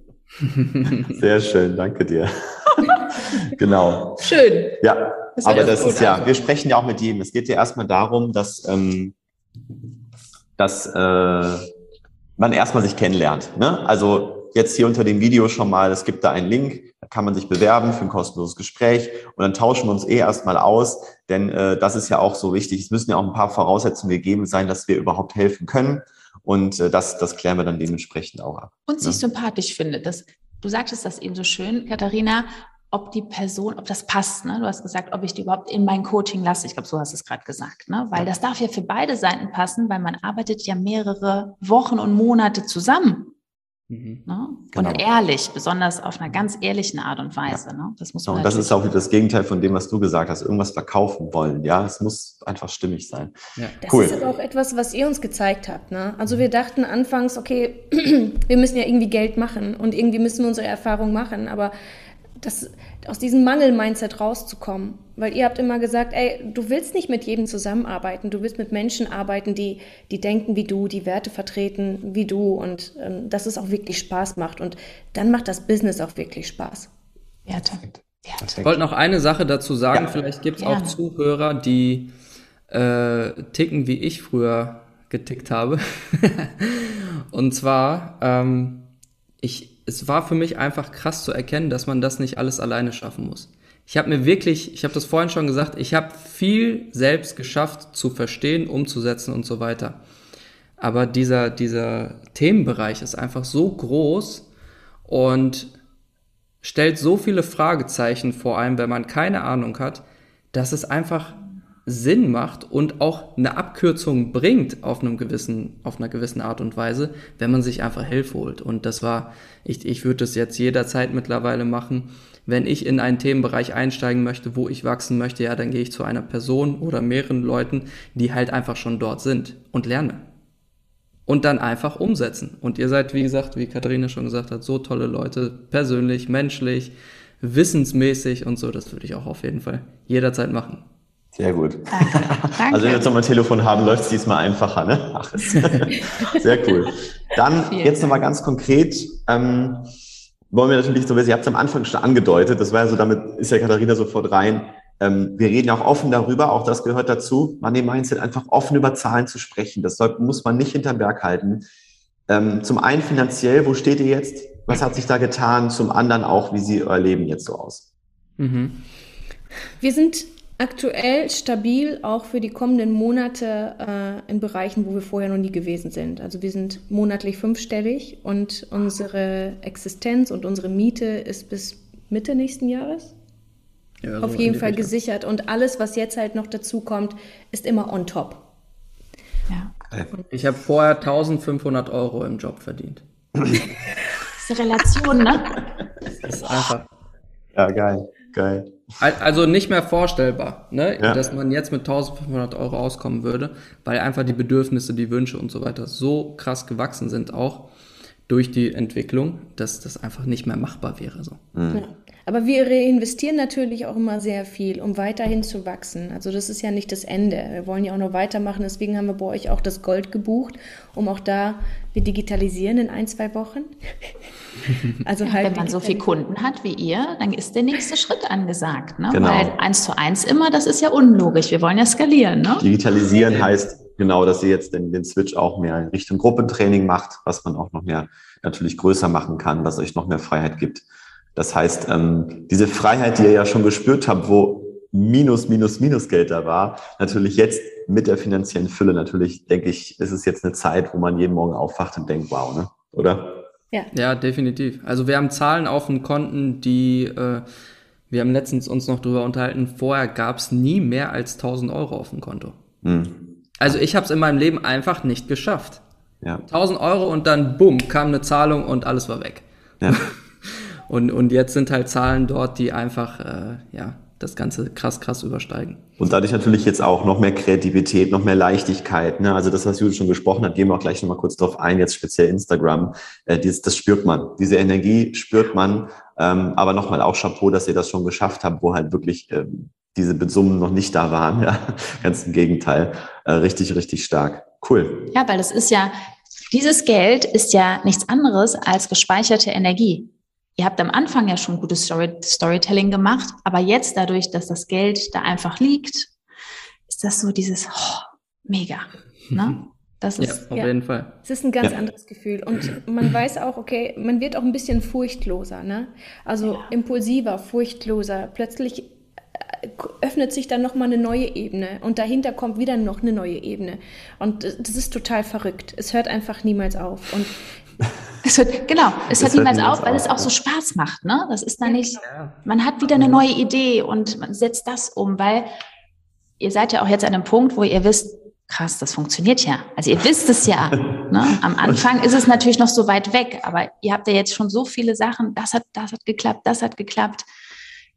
Sehr schön, danke dir. genau. Schön. Ja, das aber das ist ja, wir sprechen ja auch mit jedem. Es geht ja erstmal darum, dass, ähm, dass äh, man erstmal sich kennenlernt. Ne? Also jetzt hier unter dem Video schon mal, es gibt da einen Link, da kann man sich bewerben für ein kostenloses Gespräch und dann tauschen wir uns eh erstmal aus, denn äh, das ist ja auch so wichtig. Es müssen ja auch ein paar Voraussetzungen gegeben sein, dass wir überhaupt helfen können. Und äh, das, das klären wir dann dementsprechend auch ab. Und sich ne? sympathisch findet. Das, du sagtest das eben so schön, Katharina, ob die Person, ob das passt. Ne? Du hast gesagt, ob ich die überhaupt in mein Coaching lasse. Ich glaube, so hast du es gerade gesagt. Ne? Weil das darf ja für beide Seiten passen, weil man arbeitet ja mehrere Wochen und Monate zusammen. Mhm. Ne? Genau. Und ehrlich, besonders auf einer ganz ehrlichen Art und Weise. Ja. Ne? Das muss man und das ist auch das Gegenteil von dem, was du gesagt hast, irgendwas verkaufen wollen. Ja, es muss einfach stimmig sein. Ja. Das cool. ist aber auch etwas, was ihr uns gezeigt habt. Ne? Also wir dachten anfangs, okay, wir müssen ja irgendwie Geld machen und irgendwie müssen wir unsere Erfahrung machen, aber das, aus diesem Mangel-Mindset rauszukommen. Weil ihr habt immer gesagt, ey, du willst nicht mit jedem zusammenarbeiten, du willst mit Menschen arbeiten, die, die denken wie du, die Werte vertreten wie du und ähm, dass es auch wirklich Spaß macht. Und dann macht das Business auch wirklich Spaß. Werte. Werte. Ich wollte noch eine Sache dazu sagen, ja. vielleicht gibt es auch Zuhörer, die äh, ticken, wie ich früher getickt habe. und zwar, ähm, ich, es war für mich einfach krass zu erkennen, dass man das nicht alles alleine schaffen muss. Ich habe mir wirklich, ich habe das vorhin schon gesagt, ich habe viel selbst geschafft zu verstehen, umzusetzen und so weiter. Aber dieser, dieser Themenbereich ist einfach so groß und stellt so viele Fragezeichen vor allem, wenn man keine Ahnung hat, dass es einfach Sinn macht und auch eine Abkürzung bringt auf einem gewissen, auf einer gewissen Art und Weise, wenn man sich einfach Hilfe holt. Und das war, ich, ich würde das jetzt jederzeit mittlerweile machen. Wenn ich in einen Themenbereich einsteigen möchte, wo ich wachsen möchte, ja, dann gehe ich zu einer Person oder mehreren Leuten, die halt einfach schon dort sind und lerne. Und dann einfach umsetzen. Und ihr seid, wie gesagt, wie Katharina schon gesagt hat, so tolle Leute, persönlich, menschlich, wissensmäßig und so. Das würde ich auch auf jeden Fall jederzeit machen. Sehr gut. Danke. Danke. Also wenn wir jetzt nochmal ein Telefon haben, läuft es diesmal einfacher, ne? Ach, sehr cool. Dann Vielen jetzt nochmal ganz konkret. Ähm, wollen wir natürlich so, ihr habt es am Anfang schon angedeutet, das war ja so, damit ist ja Katharina sofort rein. Ähm, wir reden ja auch offen darüber, auch das gehört dazu, Money Mindset, einfach offen über Zahlen zu sprechen. Das soll, muss man nicht hinterm Berg halten. Ähm, zum einen finanziell, wo steht ihr jetzt? Was hat sich da getan? Zum anderen auch, wie sieht euer Leben jetzt so aus? Mhm. Wir sind aktuell stabil auch für die kommenden Monate äh, in Bereichen, wo wir vorher noch nie gewesen sind. Also wir sind monatlich fünfstellig und unsere Existenz und unsere Miete ist bis Mitte nächsten Jahres ja, auf jeden Fall Richtung. gesichert. Und alles, was jetzt halt noch dazu kommt, ist immer on top. Ja. Ich habe vorher 1500 Euro im Job verdient. Das ist eine Relation, ne? Das ist einfach. Ja, geil. Geil. Also nicht mehr vorstellbar, ne? Ja. dass man jetzt mit 1500 Euro auskommen würde, weil einfach die Bedürfnisse, die Wünsche und so weiter so krass gewachsen sind, auch durch die Entwicklung, dass das einfach nicht mehr machbar wäre. So. Mhm. Ja. Aber wir reinvestieren natürlich auch immer sehr viel, um weiterhin zu wachsen. Also das ist ja nicht das Ende. Wir wollen ja auch noch weitermachen. Deswegen haben wir bei euch auch das Gold gebucht, um auch da, wir digitalisieren in ein, zwei Wochen. Also halt Wenn man so viele Kunden hat wie ihr, dann ist der nächste Schritt angesagt. Ne? Genau. Weil eins zu eins immer, das ist ja unlogisch. Wir wollen ja skalieren. Ne? Digitalisieren heißt genau, dass ihr jetzt den, den Switch auch mehr in Richtung Gruppentraining macht, was man auch noch mehr natürlich größer machen kann, was euch noch mehr Freiheit gibt. Das heißt, ähm, diese Freiheit, die ihr ja schon gespürt habt, wo Minus, Minus, Minus Geld da war, natürlich jetzt mit der finanziellen Fülle, natürlich denke ich, ist es jetzt eine Zeit, wo man jeden Morgen aufwacht und denkt, wow, ne? Oder? Ja, definitiv. Also wir haben Zahlen auf den Konten, die, äh, wir haben letztens uns noch drüber unterhalten, vorher gab es nie mehr als 1000 Euro auf dem Konto. Hm. Also ich habe es in meinem Leben einfach nicht geschafft. Ja. 1000 Euro und dann bumm, kam eine Zahlung und alles war weg. ja. Und, und jetzt sind halt Zahlen dort, die einfach, äh, ja, das Ganze krass, krass übersteigen. Und dadurch natürlich jetzt auch noch mehr Kreativität, noch mehr Leichtigkeit. Ne? Also das, was Judith schon gesprochen hat, gehen wir auch gleich nochmal kurz drauf ein, jetzt speziell Instagram. Äh, dieses, das spürt man. Diese Energie spürt man. Ähm, aber nochmal auch Chapeau, dass ihr das schon geschafft habt, wo halt wirklich ähm, diese Summen noch nicht da waren. Ja? Ganz im Gegenteil. Äh, richtig, richtig stark. Cool. Ja, weil das ist ja, dieses Geld ist ja nichts anderes als gespeicherte Energie. Ihr habt am Anfang ja schon gutes Story Storytelling gemacht, aber jetzt dadurch, dass das Geld da einfach liegt, ist das so dieses oh, mega. Ne? Das Ja, ist auf Ja. jeden Fall. Es ist ein ganz Ja. anderes Gefühl. Und man weiß auch, okay, man wird auch ein bisschen furchtloser, ne? Also impulsiver, furchtloser. Plötzlich äh, öffnet sich dann nochmal eine neue Ebene und dahinter kommt wieder noch eine neue Ebene. Und das das ist total verrückt. Es hört einfach niemals auf. Und Es hört, genau, es Es hört hört niemals niemals auf, weil auf, es auch ja. so Spaß macht. Ne? Das ist dann nicht, man hat wieder eine neue Idee und man setzt das um, weil ihr seid ja auch jetzt an einem Punkt, wo ihr wisst, krass, das funktioniert ja. Also ihr wisst es ja. Ne? Am Anfang ist es natürlich noch so weit weg, aber ihr habt ja jetzt schon so viele Sachen, das hat, das hat geklappt, das hat geklappt.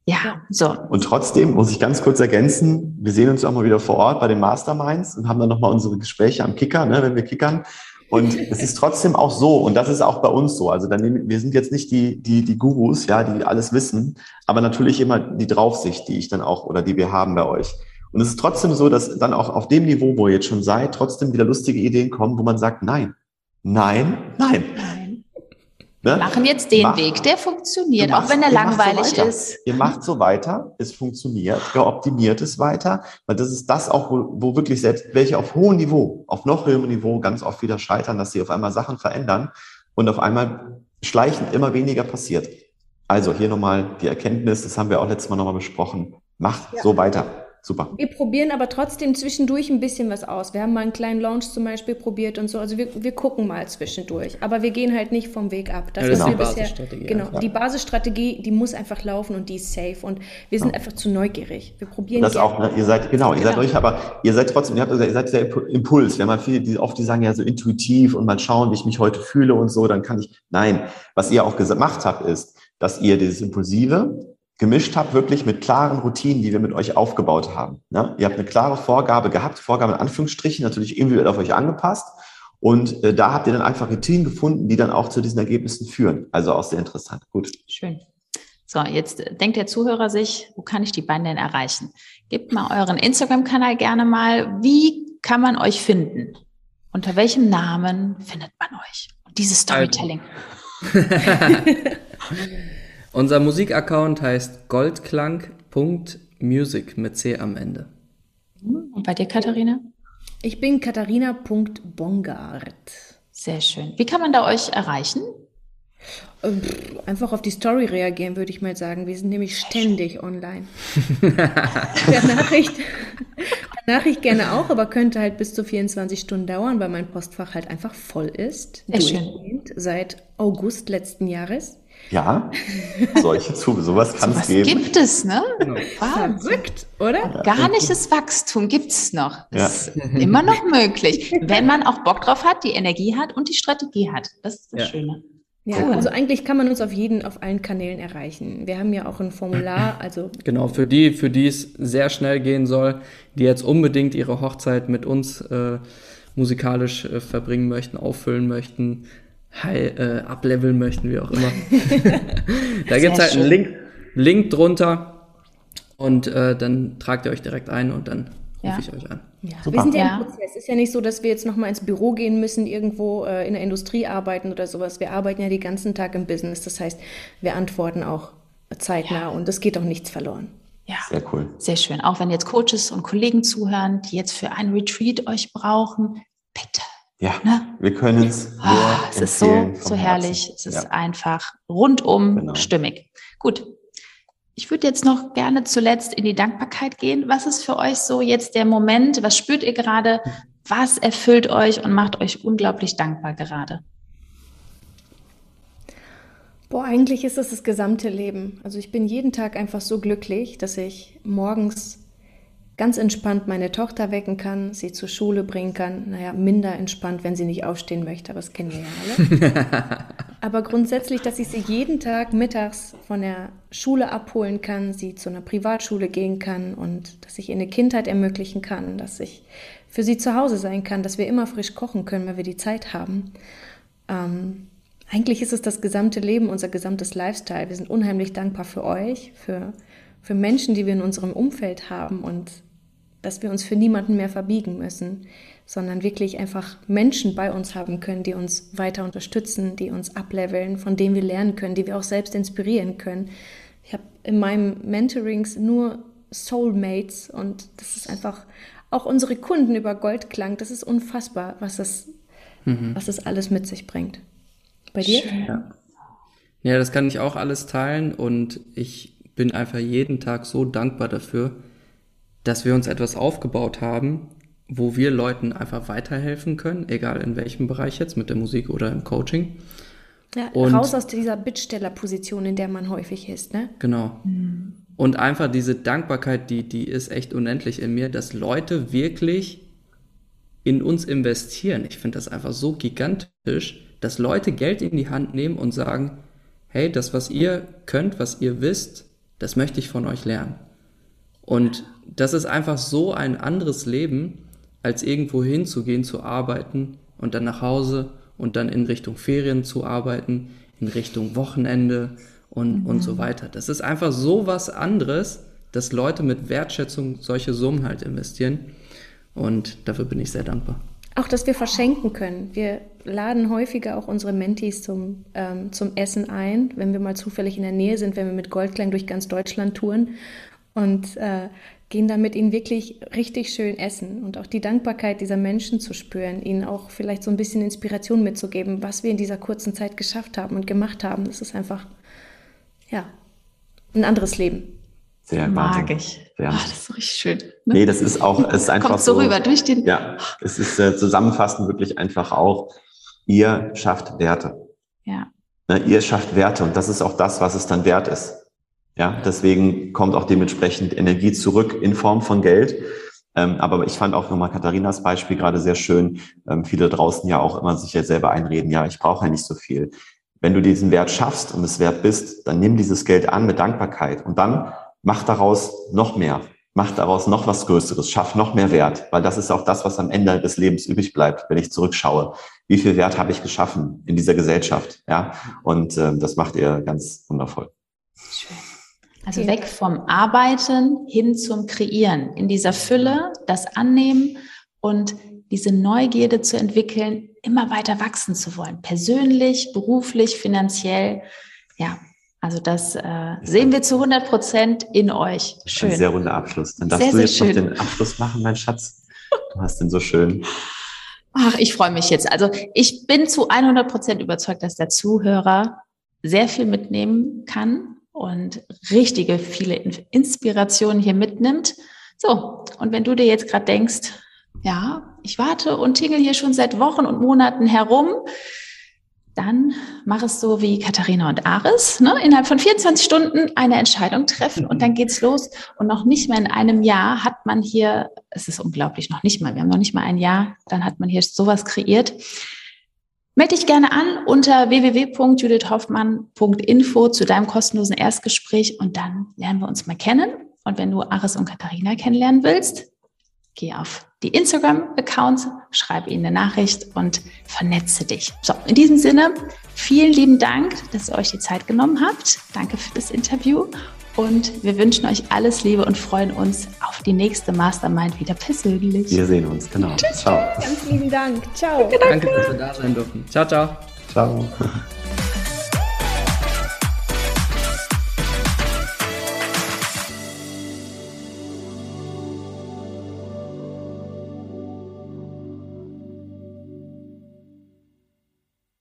Ja, so. Und trotzdem muss ich ganz kurz ergänzen, wir sehen uns auch mal wieder vor Ort bei den Masterminds und haben dann nochmal unsere Gespräche am Kicker, ne, wenn wir kickern. Und es ist trotzdem auch so, und das ist auch bei uns so. Also dann, nehmen- wir sind jetzt nicht die, die, die Gurus, ja, die alles wissen, aber natürlich immer die Draufsicht, die ich dann auch oder die wir haben bei euch. Und es ist trotzdem so, dass dann auch auf dem Niveau, wo ihr jetzt schon seid, trotzdem wieder lustige Ideen kommen, wo man sagt, nein, nein, nein. Ne? Wir machen jetzt den Mach- Weg, der funktioniert, Du auch machst- wenn er so langweilig weiter. ist. Ihr macht so weiter, es funktioniert, ihr optimiert es weiter, weil das ist das auch, wo, wo wirklich selbst welche auf hohem Niveau, auf noch höherem Niveau ganz oft wieder scheitern, dass sie auf einmal Sachen verändern und auf einmal schleichend immer weniger passiert. Also hier nochmal die Erkenntnis, das haben wir auch letztes Mal nochmal besprochen, macht Ja. so weiter. Super. wir probieren aber trotzdem zwischendurch ein bisschen was aus. Wir haben mal einen kleinen Launch zum Beispiel probiert und so. Also wir, wir gucken mal zwischendurch. Aber wir gehen halt nicht vom Weg ab. Das, Ja, das ist wir die bisher, Basisstrategie genau, die Basisstrategie, die muss einfach laufen und die ist safe. Und wir sind Ja. einfach zu neugierig. Wir probieren Das gerne. auch, ne? ihr seid, genau, ihr seid Genau. euch aber, ihr seid trotzdem, ihr, habt, ihr seid sehr Impu- Impuls. Wir haben halt viele, die oft, die sagen ja so intuitiv und mal schauen, wie ich mich heute fühle und so, dann kann ich, nein, was ihr auch gemacht habt, ist, dass ihr dieses Impulsive gemischt habt, wirklich mit klaren Routinen, die wir mit euch aufgebaut haben. Ne? Ihr habt eine klare Vorgabe gehabt, Vorgabe in Anführungsstrichen, natürlich individuell auf euch angepasst. Und äh, da habt ihr dann einfach Routinen gefunden, die dann auch zu diesen Ergebnissen führen. Also auch sehr interessant. Gut. Schön. So, jetzt äh, denkt der Zuhörer sich, wo kann ich die beiden denn erreichen? Gebt mal euren Instagram-Kanal gerne mal. Wie kann man euch finden? Unter welchem Namen findet man euch? Und dieses Storytelling. Unser Musikaccount heißt goldklang.music mit C am Ende. Und bei dir, Katharina? Ich bin katharina.bongard. Sehr schön. Wie kann man da euch erreichen? Einfach auf die Story reagieren, würde ich mal sagen. Wir sind nämlich ständig online. per, Nachricht, per Nachricht gerne auch, aber könnte halt bis zu 24 Stunden dauern, weil mein Postfach halt einfach voll ist. Sehr schön. Durchgehend Seit August letzten Jahres. Ja, solche zu, sowas kann es Was geben. gibt es, ne? Wahnsinn. Verrückt, oder? Organisches Wachstum gibt's noch. Das ist immer noch möglich, wenn man auch Bock drauf hat, die Energie hat und die Strategie hat. Das ist das Ja. Schöne. Ja, cool. also eigentlich kann man uns auf jeden, auf allen Kanälen erreichen. Wir haben ja auch ein Formular, also. Genau, für die, für die es sehr schnell gehen soll, die jetzt unbedingt ihre Hochzeit mit uns äh, musikalisch äh, verbringen möchten, auffüllen möchten, high, äh, ableveln möchten, wie auch immer. da gibt es halt einen Link, Link drunter und äh, dann tragt ihr euch direkt ein und dann rufe ja. ich euch an. Ja, Super. wir sind ja, ja im Prozess. Es ist ja nicht so, dass wir jetzt nochmal ins Büro gehen müssen, irgendwo äh, in der Industrie arbeiten oder sowas. Wir arbeiten ja den ganzen Tag im Business. Das heißt, wir antworten auch zeitnah ja. und es geht auch nichts verloren. Ja, sehr cool. Sehr schön. Auch wenn jetzt Coaches und Kollegen zuhören, die jetzt für ein Retreat euch brauchen, bitte. Ja, ne? wir können es. Ah, es ist so, so herrlich. Es ist ja. einfach rundum genau. stimmig. Gut, ich würde jetzt noch gerne zuletzt in die Dankbarkeit gehen. Was ist für euch so jetzt der Moment? Was spürt ihr gerade? Was erfüllt euch und macht euch unglaublich dankbar gerade? Boah, eigentlich ist es das gesamte Leben. Also ich bin jeden Tag einfach so glücklich, dass ich morgens ganz entspannt meine Tochter wecken kann, sie zur Schule bringen kann. Naja, minder entspannt, wenn sie nicht aufstehen möchte, aber das kennen wir ja alle. aber grundsätzlich, dass ich sie jeden Tag mittags von der Schule abholen kann, sie zu einer Privatschule gehen kann und dass ich ihr eine Kindheit ermöglichen kann, dass ich für sie zu Hause sein kann, dass wir immer frisch kochen können, weil wir die Zeit haben. Ähm, eigentlich ist es das gesamte Leben, unser gesamtes Lifestyle. Wir sind unheimlich dankbar für euch, für, für Menschen, die wir in unserem Umfeld haben und dass wir uns für niemanden mehr verbiegen müssen, sondern wirklich einfach Menschen bei uns haben können, die uns weiter unterstützen, die uns ableveln, von denen wir lernen können, die wir auch selbst inspirieren können. Ich habe in meinem Mentorings nur Soulmates und das ist einfach auch unsere Kunden über Goldklang. Das ist unfassbar, was das, mhm. was das alles mit sich bringt. Bei dir? Ja. ja, das kann ich auch alles teilen und ich bin einfach jeden Tag so dankbar dafür, dass wir uns etwas aufgebaut haben, wo wir Leuten einfach weiterhelfen können, egal in welchem Bereich jetzt, mit der Musik oder im Coaching. Ja, und raus aus dieser Bittstellerposition, in der man häufig ist, ne? Genau. Mhm. Und einfach diese Dankbarkeit, die, die ist echt unendlich in mir, dass Leute wirklich in uns investieren. Ich finde das einfach so gigantisch, dass Leute Geld in die Hand nehmen und sagen, hey, das, was ihr könnt, was ihr wisst, das möchte ich von euch lernen. Und das ist einfach so ein anderes Leben, als irgendwo hinzugehen, zu arbeiten und dann nach Hause und dann in Richtung Ferien zu arbeiten, in Richtung Wochenende und, mhm. und so weiter. Das ist einfach so was anderes, dass Leute mit Wertschätzung solche Summen halt investieren. Und dafür bin ich sehr dankbar. Auch, dass wir verschenken können. Wir laden häufiger auch unsere Mentees zum, ähm, zum Essen ein, wenn wir mal zufällig in der Nähe sind, wenn wir mit Goldklang durch ganz Deutschland touren. Und äh, gehen da mit ihnen wirklich richtig schön essen und auch die Dankbarkeit dieser Menschen zu spüren, ihnen auch vielleicht so ein bisschen Inspiration mitzugeben, was wir in dieser kurzen Zeit geschafft haben und gemacht haben. Das ist einfach, ja, ein anderes Leben. Sehr mag ich. Sehr. Oh, das ist richtig schön. Ne? Nee, das ist auch, es ist einfach Kommt so, so rüber durch den. Ja, es ist äh, zusammenfassend wirklich einfach auch, ihr schafft Werte. Ja. Ne, ihr schafft Werte und das ist auch das, was es dann wert ist. Ja, deswegen kommt auch dementsprechend Energie zurück in Form von Geld. Ähm, aber ich fand auch nochmal Katharinas Beispiel gerade sehr schön. Ähm, viele draußen ja auch immer sich ja selber einreden, ja, ich brauche ja nicht so viel. Wenn du diesen Wert schaffst und es wert bist, dann nimm dieses Geld an mit Dankbarkeit und dann mach daraus noch mehr. Mach daraus noch was Größeres, schaff noch mehr Wert, weil das ist auch das, was am Ende des Lebens übrig bleibt, wenn ich zurückschaue. Wie viel Wert habe ich geschaffen in dieser Gesellschaft? Ja, und äh, das macht ihr ganz wundervoll. Schön. Also weg vom Arbeiten hin zum Kreieren, in dieser Fülle, das Annehmen und diese Neugierde zu entwickeln, immer weiter wachsen zu wollen, persönlich, beruflich, finanziell. Ja, also das äh, sehen wir zu 100 Prozent in euch. Schön. Ein sehr runder Abschluss. Dann darfst sehr, du jetzt noch den Abschluss machen, mein Schatz. Du hast den so schön. Ach, ich freue mich jetzt. Also ich bin zu 100 Prozent überzeugt, dass der Zuhörer sehr viel mitnehmen kann und richtige viele Inspirationen hier mitnimmt. So, und wenn du dir jetzt gerade denkst, ja, ich warte und tingel hier schon seit Wochen und Monaten herum, dann mach es so wie Katharina und Aris, ne? innerhalb von 24 Stunden eine Entscheidung treffen und dann geht's los. Und noch nicht mehr in einem Jahr hat man hier, es ist unglaublich, noch nicht mal, wir haben noch nicht mal ein Jahr, dann hat man hier sowas kreiert. Melde dich gerne an unter www.judithhoffmann.info zu deinem kostenlosen Erstgespräch und dann lernen wir uns mal kennen. Und wenn du Aris und Katharina kennenlernen willst, geh auf die Instagram-Accounts, schreib ihnen eine Nachricht und vernetze dich. So, in diesem Sinne, vielen lieben Dank, dass ihr euch die Zeit genommen habt. Danke für das Interview und wir wünschen euch alles Liebe und freuen uns auf die nächste Mastermind wieder persönlich. Wir sehen uns, genau. Tschüss. Ciao. Ganz lieben Dank. Ciao. Danke, dass wir da sein durften. Ciao, ciao. Ciao.